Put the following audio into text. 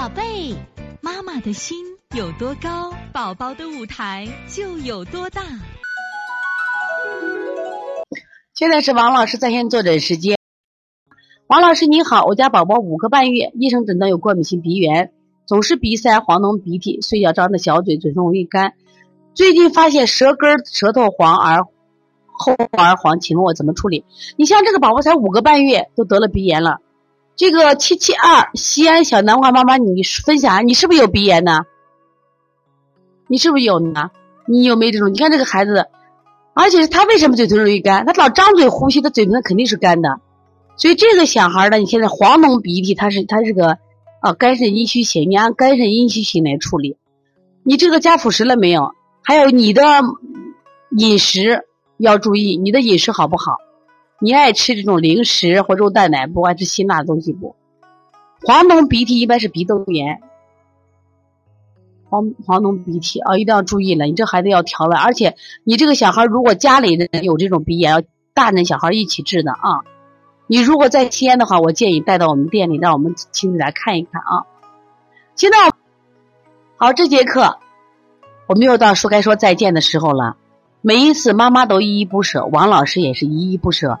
宝贝，妈妈的心有多高，宝宝的舞台就有多大。现在是王老师在线坐诊时间。王老师你好，我家宝宝五个半月，医生诊断有过敏性鼻炎，总是鼻塞、黄脓、鼻涕，睡觉张着小嘴，嘴唇容易干。最近发现舌根、舌头黄而后而黄，请问我怎么处理？你像这个宝宝才五个半月，都得了鼻炎了。这个七七二西安小南瓜妈妈，你分享，你是不是有鼻炎呢？你是不是有呢？你有没有这种？你看这个孩子，而且他为什么嘴唇容易干？他老张嘴呼吸，他嘴唇肯定是干的。所以这个小孩呢，你现在黄脓鼻涕，他是他是个啊肝肾阴虚型，你按肝肾阴虚型来处理。你这个加辅食了没有？还有你的饮食要注意，你的饮食好不好？你爱吃这种零食或肉蛋奶不？爱吃辛辣的东西不？黄脓鼻涕一般是鼻窦炎，黄黄脓鼻涕啊，一定要注意了。你这孩子要调了，而且你这个小孩如果家里人有这种鼻炎，要大人小孩一起治的啊。你如果在西安的话，我建议带到我们店里，让我们亲自来看一看啊。现在好，这节课我们又到说该说再见的时候了。每一次妈妈都依依不舍，王老师也是依依不舍。